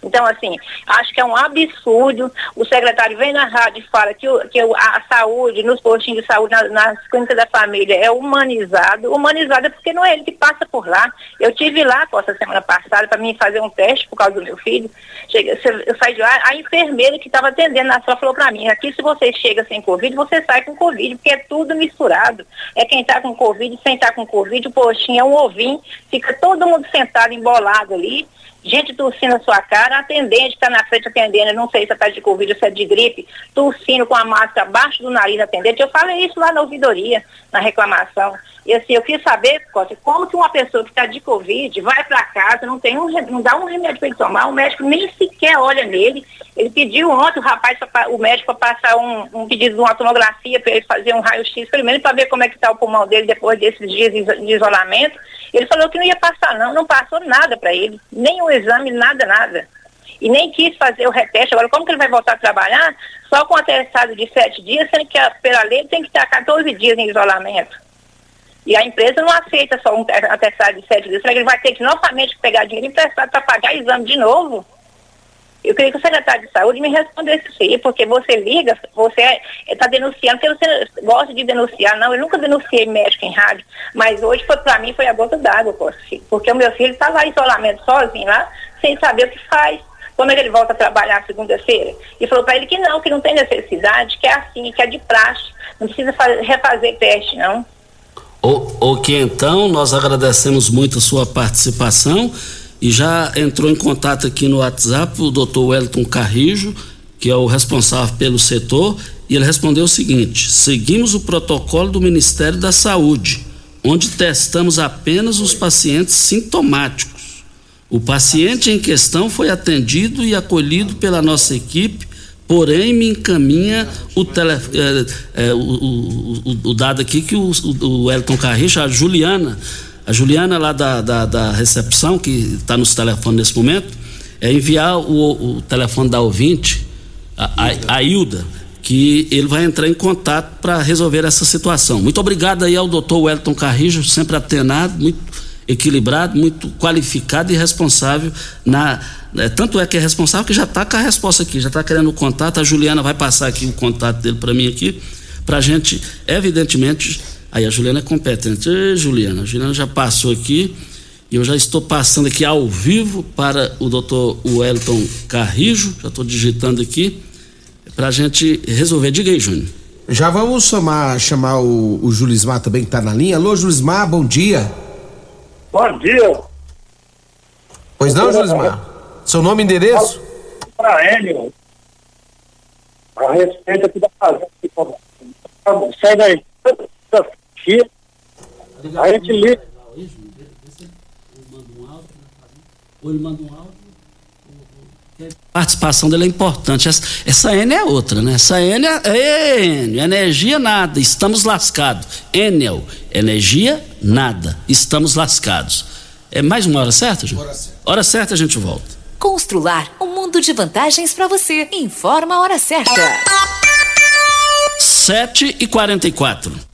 S10: Então, assim, acho que é um absurdo. O secretário vem na rádio e fala que, o, que a saúde, nos postinhos de saúde, nas, nas clínicas da família, é humanizado. Humanizado é porque não é ele que passa por lá. Eu tive lá, essa semana passada, para mim fazer um teste por causa do meu filho. Chega, eu saí de lá, a enfermeira que estava atendendo na sala falou para mim, aqui se você chega sem Covid, você sai com Covid, porque é tudo misturado. É quem está com Covid, sem estar tá com Covid, o postinho é um ovinho, fica todo mundo sentado, embolado ali gente tossindo na sua cara, atendente está na frente atendendo, não sei se está de Covid ou se é de gripe, tossindo com a máscara abaixo do nariz atendente. Eu falei isso lá na ouvidoria, na reclamação. E assim, eu quis saber, Costa, como que uma pessoa que está de Covid vai para casa, não, tem um, não dá um remédio para ele tomar, o médico nem sequer olha nele. Ele pediu ontem o rapaz, o médico, para passar um, um, pedido de uma tomografia para ele fazer um raio-x primeiro para ver como é que está o pulmão dele depois desses dias de isolamento. Ele falou que não ia passar, não, não passou nada para ele, nem o exame, nada, nada. E nem quis fazer o reteste. Agora, como que ele vai voltar a trabalhar só com atestado de sete dias, sendo que pela lei tem que estar 14 dias em isolamento? E a empresa não aceita só um atestado de sete dias, será que ele vai ter que novamente pegar dinheiro emprestado para pagar exame de novo? Eu queria que o secretário de saúde me respondesse isso aí, porque você liga, você está denunciando, porque você gosta de denunciar. Não, eu nunca denunciei médico em rádio, mas hoje para mim foi a gota d'água, porque o meu filho está lá em isolamento sozinho lá, sem saber o que faz. É que ele volta a trabalhar segunda-feira? E falou para ele que não, que não tem necessidade, que é assim, que é de praxe, não precisa fazer, refazer teste, não.
S3: Ok, então, nós agradecemos muito a sua participação e já entrou em contato aqui no WhatsApp o doutor Wellington Carrijo, que é o responsável pelo setor, e ele respondeu o seguinte: seguimos o protocolo do Ministério da Saúde, onde testamos apenas os pacientes sintomáticos. O paciente em questão foi atendido e acolhido pela nossa equipe porém me encaminha o, tele, é, é, o, o, o, dado aqui que o, o Elton Carricha, a Juliana, a Juliana lá da, da, da recepção, que está nos telefones nesse momento, é enviar o, o telefone da ouvinte, a, a, a Hilda, que ele vai entrar em contato para resolver essa situação. Muito obrigado aí ao doutor Wellington Carrijo, sempre atenado, muito equilibrado, muito qualificado e responsável na é, tanto é que é responsável que já está com a resposta aqui, já está querendo o contato. A Juliana vai passar aqui o contato dele para mim aqui, para a gente, evidentemente. Aí a Juliana é competente. Ei, Juliana, a Juliana já passou aqui e eu já estou passando aqui ao vivo para o doutor Wellington Carrijo, já estou digitando aqui, para a gente resolver. Diga aí, Júnior.
S6: Já vamos chamar, chamar o, o Julismar também que está na linha. Alô, Julismar, bom dia.
S11: Bom dia.
S6: Pois não, Julismar? Seu nome e endereço?
S11: Para Hélio. A respeito aqui da fazenda. Sai daí. Aqui. A gente liga.
S3: Ou ele manda um áudio. participação dele é importante. Essa, essa N é outra, né? Essa N é, é N, energia nada, estamos lascados. Enel, energia nada, estamos lascados. É mais uma hora certa, gente? Hora certa. Hora certa a gente volta.
S5: Constrular um mundo de vantagens para você. Informa a hora certa.
S3: 7 e 44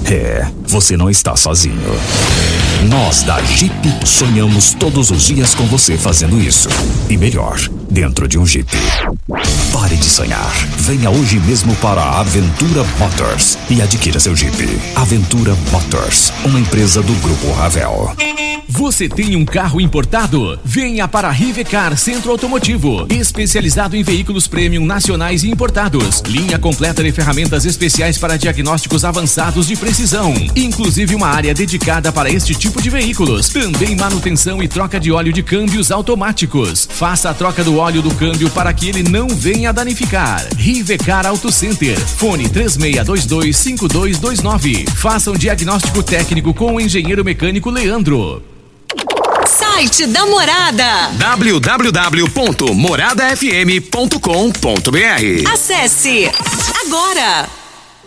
S12: É, você não está sozinho. Nós da Jeep sonhamos todos os dias com você fazendo isso. E melhor, dentro de um Jeep. Pare de sonhar. Venha hoje mesmo para a Aventura Motors e adquira seu Jeep. Aventura Motors, uma empresa do Grupo Ravel.
S13: Você tem um carro importado? Venha para a Rivecar Centro Automotivo, especializado em veículos premium nacionais e importados. Linha completa de ferramentas especiais para diagnósticos avançados de precisão, inclusive uma área dedicada para este tipo de veículos. Também manutenção e troca de óleo de câmbios automáticos. Faça a troca do óleo do câmbio para que ele não venha danificar. Rivecar Auto Center. Fone 36225229. Faça um diagnóstico técnico com o engenheiro mecânico Leandro.
S14: Site da Morada
S2: www.moradafm.com.br
S14: Acesse agora!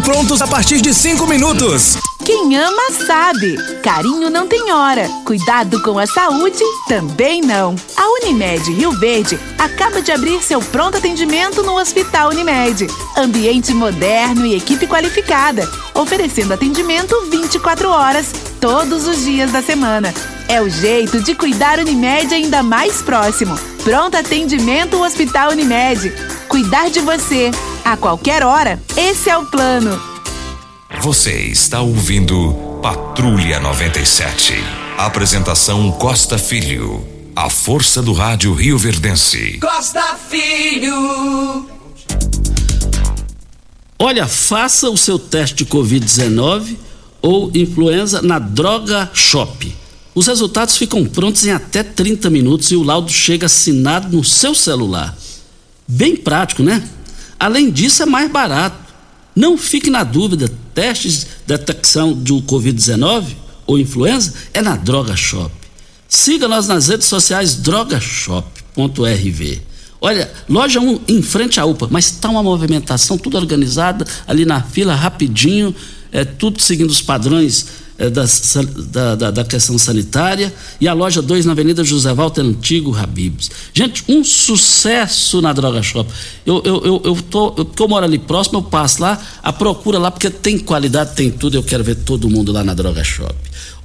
S15: prontos a partir de 5 minutos.
S7: Quem ama sabe. Carinho não tem hora. Cuidado com a saúde também não. A Unimed Rio Verde acaba de abrir seu pronto atendimento no Hospital Unimed. Ambiente moderno e equipe qualificada, oferecendo atendimento 24 horas, todos os dias da semana. É o jeito de cuidar Unimed ainda mais próximo. Pronto atendimento Hospital Unimed. Cuidar de você a qualquer hora. Esse é o plano.
S12: Você está ouvindo Patrulha 97. Apresentação Costa Filho. A força do rádio Rio Verdense.
S4: Costa Filho.
S3: Olha, faça o seu teste de Covid-19 ou influenza na Droga Shop. Os resultados ficam prontos em até 30 minutos e o laudo chega assinado no seu celular. Bem prático, né? Além disso, é mais barato. Não fique na dúvida: testes de detecção do Covid-19 ou influenza é na Droga Shop. Siga nós nas redes sociais drogashop.rv. Olha, loja 1 em frente à UPA, mas está uma movimentação tudo organizada ali na fila rapidinho, é tudo seguindo os padrões é, da, da, da, questão sanitária, e a loja 2 na Avenida José Walter Antigo Habibs. Gente, um sucesso na Droga Shop. Eu, eu, eu, eu, tô, eu, eu moro ali próximo, eu passo lá, a procura lá, porque tem qualidade, tem tudo, eu quero ver todo mundo lá na Droga Shop.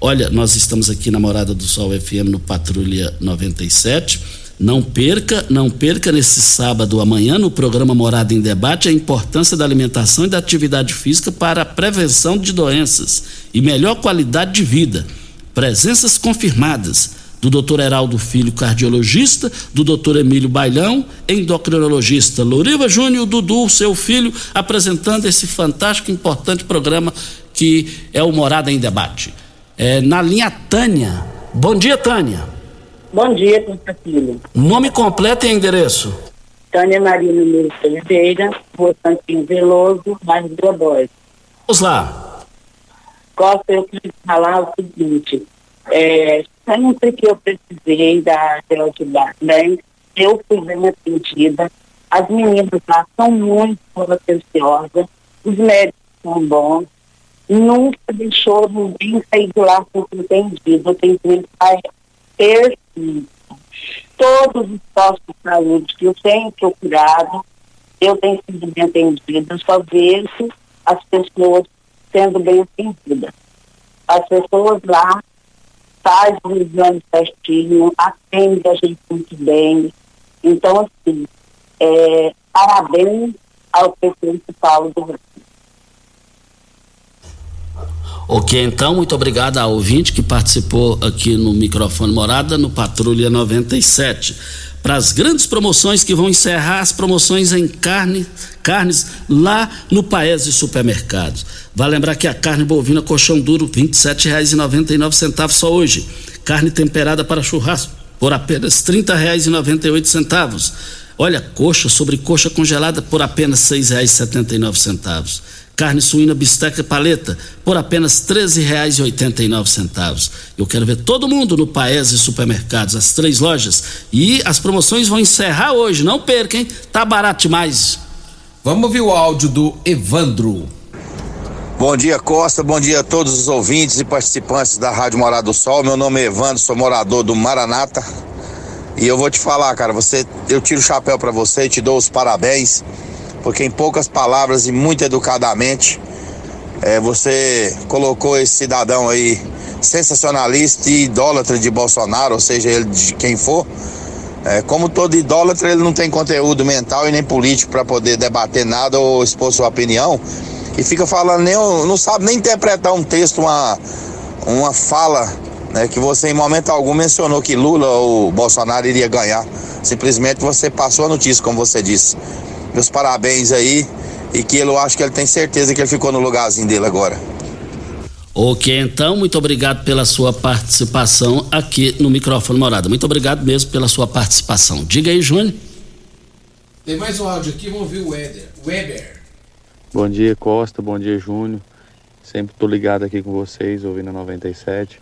S3: Olha, nós estamos aqui na Morada do Sol FM no Patrulha 97 não perca, não perca nesse sábado amanhã no programa Morada em Debate a importância da alimentação e da atividade física para a prevenção de doenças e melhor qualidade de vida. Presenças confirmadas: do Dr. Heraldo Filho, cardiologista, do Dr. Emílio Bailão, endocrinologista. Louriva Júnior, Dudu, seu filho, apresentando esse fantástico e importante programa que é o Morada em Debate. É, na linha Tânia. Bom dia, Tânia.
S16: Bom dia, filho.
S3: Nome completo e endereço?
S16: Tânia Maria Nunes Oliveira, Rua Santinho Veloso, bairro do Odói.
S3: Vamos lá.
S16: Costa, eu queria falar o seguinte, é, sempre que eu precisei da Georgia Bank, eu fui bem atendida. As meninas lá são muito atenciosas, os médicos são bons, nunca deixou ninguém sair de lá sem entendido. Eu tenho que perfeito. Todos os postos de saúde que eu tenho procurado, eu tenho sido bem atendida, só vejo as pessoas sendo bem atendidas. As pessoas lá faz o exame certinho, atende a gente muito bem. Então, assim, é, parabéns ao prefeito Paulo do Rio.
S3: Ok, então, muito obrigado ao ouvinte que participou aqui no microfone Morada, no Patrulha 97. Para as grandes promoções que vão encerrar as promoções em carne, carnes lá no Paese Supermercados. Vale lembrar que a carne bovina colchão duro R$ 27,99 só hoje. Carne temperada para churrasco por apenas R$ 30,98. Olha, coxa sobre coxa congelada por apenas R$ 6,79. Carne suína bisteca paleta por apenas R$ 13,89. Eu quero ver todo mundo no Paese Supermercados, as três lojas. E as promoções vão encerrar hoje, não perca, hein? Tá barato demais.
S6: Vamos ouvir o áudio do Evandro.
S17: Bom dia, Costa. Bom dia a todos os ouvintes e participantes da Rádio Morada do Sol. Meu nome é Evandro, sou morador do Maranata. E eu vou te falar, cara, você, eu tiro o chapéu para você e te dou os parabéns, porque em poucas palavras e muito educadamente, é, você colocou esse cidadão aí sensacionalista e idólatra de Bolsonaro, ou seja, ele de quem for. É, como todo idólatra, ele não tem conteúdo mental e nem político para poder debater nada ou expor sua opinião e fica falando, nem, não sabe nem interpretar um texto, uma, uma fala, né, que você em momento algum mencionou que Lula ou Bolsonaro iria ganhar. Simplesmente você passou a notícia, como você disse. Meus parabéns aí e que eu acho que ele tem certeza que ele ficou no lugarzinho dele agora.
S3: Ok, então, muito obrigado pela sua participação aqui no microfone Morada. Muito obrigado mesmo pela sua participação. Diga aí, Júnior.
S6: Tem mais um áudio aqui, vamos ouvir o Weber. Weber.
S18: Bom dia, Costa. Bom dia, Júnior. Sempre tô ligado aqui com vocês, ouvindo a 97.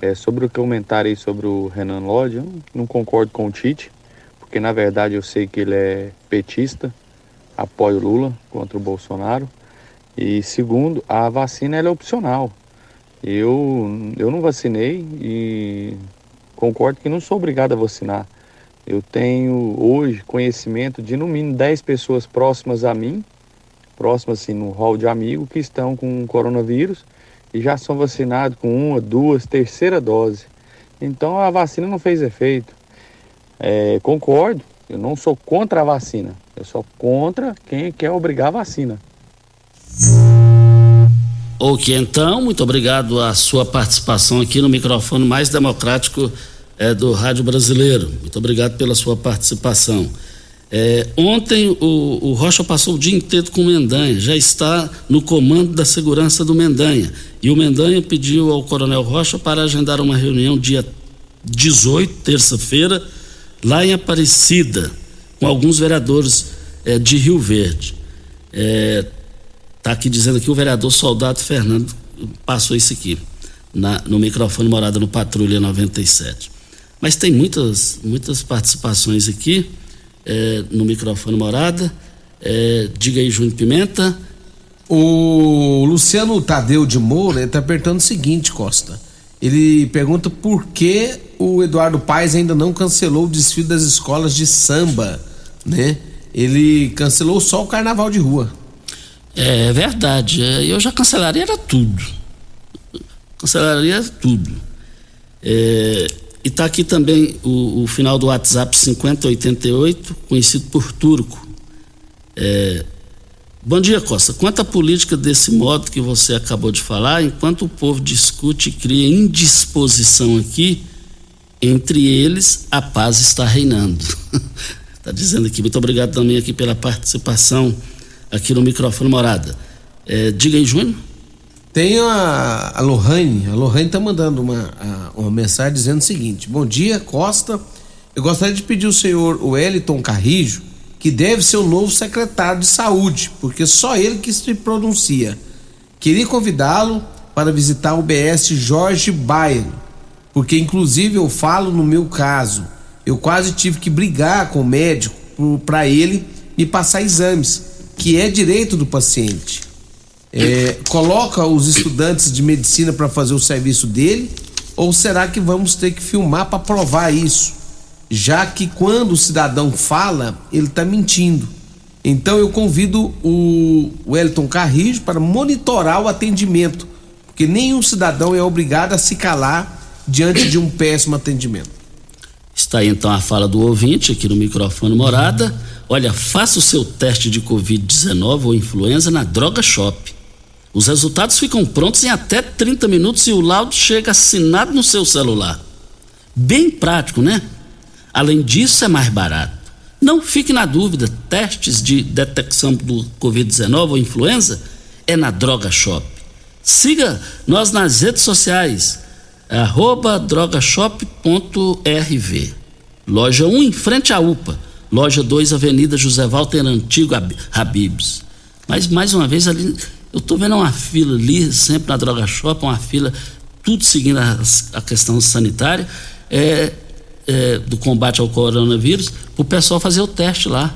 S18: É, sobre o comentário aí sobre o Renan Lodge, eu não concordo com o Tite, porque na verdade eu sei que ele é petista, apoia o Lula contra o Bolsonaro. E segundo, a vacina é opcional. Eu, eu não vacinei e concordo que não sou obrigado a vacinar. Eu tenho hoje conhecimento de no mínimo 10 pessoas próximas a mim próximo assim no hall de amigos que estão com coronavírus e já são vacinados com uma, duas, terceira dose. Então a vacina não fez efeito. É, concordo, eu não sou contra a vacina, eu sou contra quem quer obrigar a vacina.
S3: Ok, então, muito obrigado a sua participação aqui no microfone mais democrático é, do Rádio Brasileiro. Muito obrigado pela sua participação. É, ontem o, o, Rocha passou o dia inteiro com o Mendanha, já está no comando da segurança do Mendanha. E o Mendanha pediu ao Coronel Rocha para agendar uma reunião dia 18, terça-feira, lá em Aparecida, com alguns vereadores é, de Rio Verde. Está é, tá aqui dizendo que o vereador Soldado Fernando passou isso aqui, na, no microfone morada no Patrulha 97. Mas tem muitas, muitas participações aqui é, no microfone morada. É, diga aí, Júnior Pimenta.
S6: O Luciano Tadeu de Moura está perguntando o seguinte, Costa. Ele pergunta por que o Eduardo Paes ainda não cancelou o desfile das escolas de samba, né? Ele cancelou só o carnaval de rua.
S3: É verdade. É, eu já cancelaria era tudo. Cancelaria tudo. É, e está aqui também o, o, final do WhatsApp 5088, conhecido por Turco. É, bom dia, Costa. Quanto à política desse modo que você acabou de falar, enquanto o povo discute e cria indisposição aqui, Entre eles, a paz está reinando. Está dizendo aqui. Muito obrigado também aqui pela participação aqui no microfone Morada. É, diga aí, Júnior.
S6: Tem a, a Lohane, a Lohane está mandando uma, a, uma mensagem dizendo o seguinte: Bom dia, Costa. Eu gostaria de pedir ao senhor Wellington Carrijo, que deve ser o novo secretário de saúde, porque só ele que se pronuncia. Queria convidá-lo para visitar o BS Jorge Bairro, porque inclusive eu falo no meu caso. Eu quase tive que brigar com o médico para ele me passar exames, que é direito do paciente é, coloca os estudantes de medicina para fazer o serviço dele? Ou será que vamos ter que filmar para provar isso? Já que quando o cidadão fala, ele está mentindo. Então eu convido o Wellington Carrijo para monitorar o atendimento, porque nenhum cidadão é obrigado a se calar diante de um péssimo atendimento.
S3: Está aí então a fala do ouvinte aqui no microfone Morada. Olha, faça o seu teste de Covid-19 ou influenza na Droga Shop. Os resultados ficam prontos em até 30 minutos e o laudo chega assinado no seu celular. Bem prático, né? Além disso, é mais barato. Não fique na dúvida: testes de detecção do Covid-19 ou influenza é na Droga Shop. Siga nós nas redes sociais, arroba drogashop.rv. Loja 1 em frente à UPA. Loja 2, Avenida José Walter Antigo Habibs. Mas mais uma vez ali eu estou vendo uma fila ali, sempre na Droga Shop, uma fila, tudo seguindo a, a questão sanitária, é, é, do combate ao coronavírus, para o pessoal fazer o teste lá.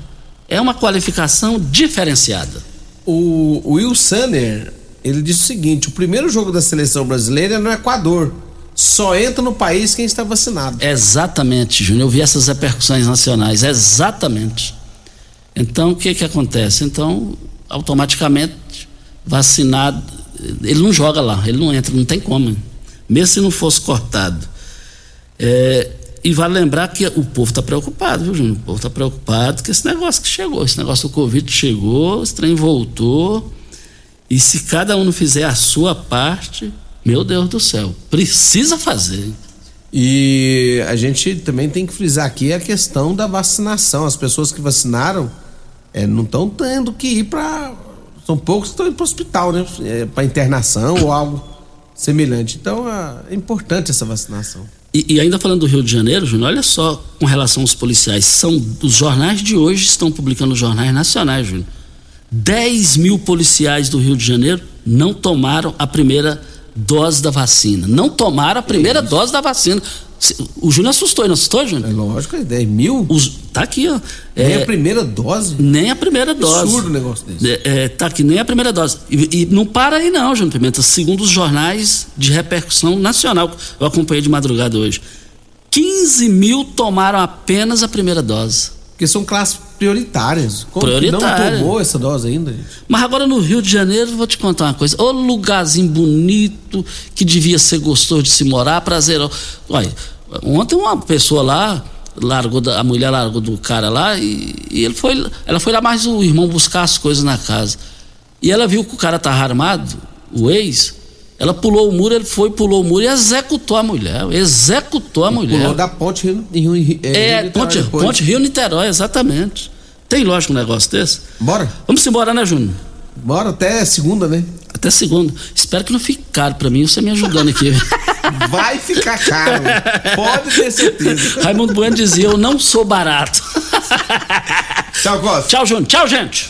S3: É uma qualificação diferenciada.
S6: O, o Will Sander, ele disse o seguinte: o primeiro jogo da seleção brasileira é no Equador. Só entra no país quem está vacinado.
S3: Exatamente, Júnior. Eu vi essas repercussões nacionais. Exatamente. Então, o que que acontece? Então, automaticamente vacinado, ele não joga lá, ele não entra, não tem como, mesmo se não fosse cortado. É, e vale lembrar que o povo está preocupado, viu, Júnior? O povo está preocupado com esse negócio que chegou, esse negócio do Covid chegou, esse trem voltou. E se cada um não fizer a sua parte, meu Deus do céu, precisa fazer.
S6: E a gente também tem que frisar aqui a questão da vacinação. As pessoas que vacinaram é, não estão tendo que ir para são poucos que estão indo para o hospital, né? É, para internação ou algo semelhante. Então é importante essa vacinação.
S3: E, e, ainda falando do Rio de Janeiro, Júnior, olha só com relação aos policiais. São os jornais de hoje estão publicando jornais nacionais, Júnior. 10 mil policiais do Rio de Janeiro não tomaram a primeira dose da vacina. Não tomaram a primeira dose da vacina. O Júnior assustou, não assustou, Júnior?
S6: É lógico, 10 mil?
S3: Os, tá aqui, ó.
S6: Nem é, a primeira dose?
S3: Nem a primeira dose.
S6: Absurdo o negócio desse.
S3: É, é, tá aqui, nem a primeira dose. E, e, não para aí, não, Júnior Pimenta. Segundo os jornais de repercussão nacional, eu acompanhei de madrugada hoje. 15 mil tomaram apenas a primeira dose.
S6: Porque são classes prioritárias.
S3: Como prioritárias.
S6: Não tomou essa dose ainda? Gente?
S3: Mas agora no Rio de Janeiro, vou te contar uma coisa. Ô lugarzinho bonito, que devia ser gostoso de se morar, prazeroso. Olha Ontem uma pessoa lá largou da, a mulher largou do cara lá e, e, ele foi, ela foi lá mais o irmão buscar as coisas na casa. E ela viu que o cara tava armado, o ex. Ela pulou o muro, ele foi, pulou o muro e executou a mulher. Executou a mulher. Pulou
S6: da ponte Rio, Rio, Rio
S3: É, Rio ponte, ponte Rio Niterói, exatamente. Tem lógico um negócio desse?
S6: Bora.
S3: Vamos embora, né, Júnior?
S6: Bora até segunda, né?
S3: Até segunda. Espero que não fique caro pra mim, você me ajudando aqui.
S6: Vai ficar caro. Pode ter certeza.
S3: Raimundo Bueno dizia: Eu não sou barato.
S6: Tchau, Costa.
S3: Tchau, Júnior. Tchau, gente.